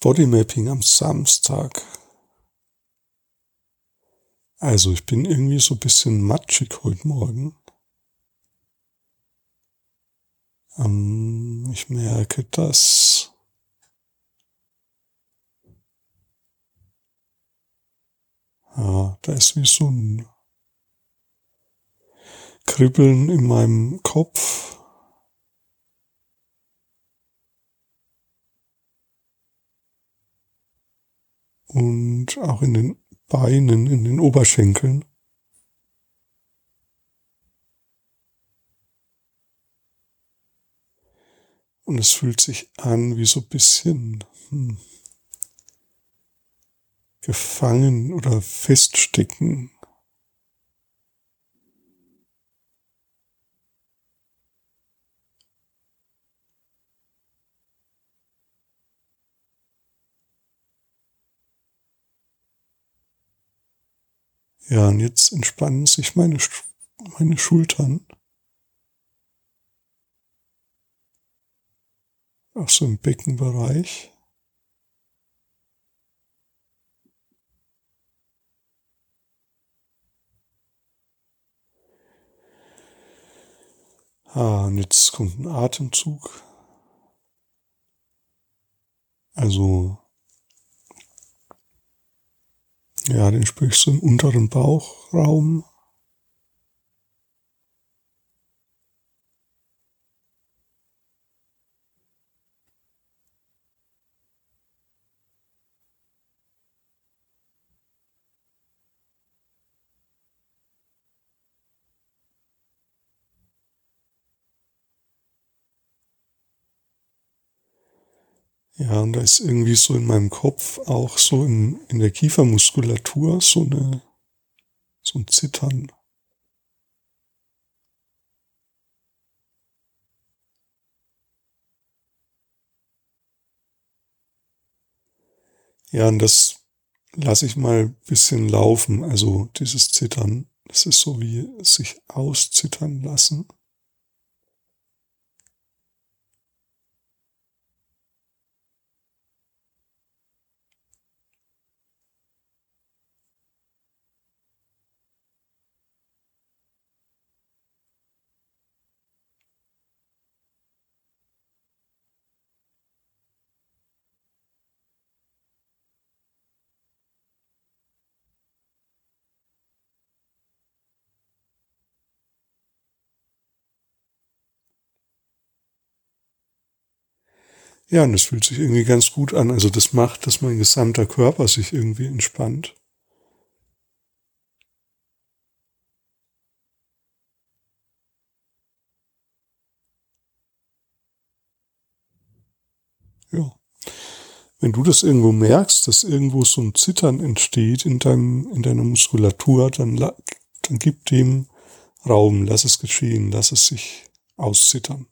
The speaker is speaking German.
Bodymapping am Samstag. Also ich bin irgendwie so ein bisschen matschig heute Morgen. Ähm, ich merke, dass ja, da ist wie so ein Kribbeln in meinem Kopf. Und auch in den Beinen, in den Oberschenkeln. Und es fühlt sich an wie so ein bisschen hm, gefangen oder feststecken. Ja, und jetzt entspannen sich meine, meine Schultern. Auch so im Beckenbereich. Ah, und jetzt kommt ein Atemzug. Also Ja, den ich so im unteren Bauchraum. Ja, und da ist irgendwie so in meinem Kopf auch so in, in der Kiefermuskulatur so eine, so ein Zittern. Ja, und das lasse ich mal ein bisschen laufen, also dieses Zittern. Das ist so wie sich auszittern lassen. Ja, und das fühlt sich irgendwie ganz gut an. Also das macht, dass mein gesamter Körper sich irgendwie entspannt. Ja. Wenn du das irgendwo merkst, dass irgendwo so ein Zittern entsteht in deinem, in deiner Muskulatur, dann, dann gib dem Raum, lass es geschehen, lass es sich auszittern.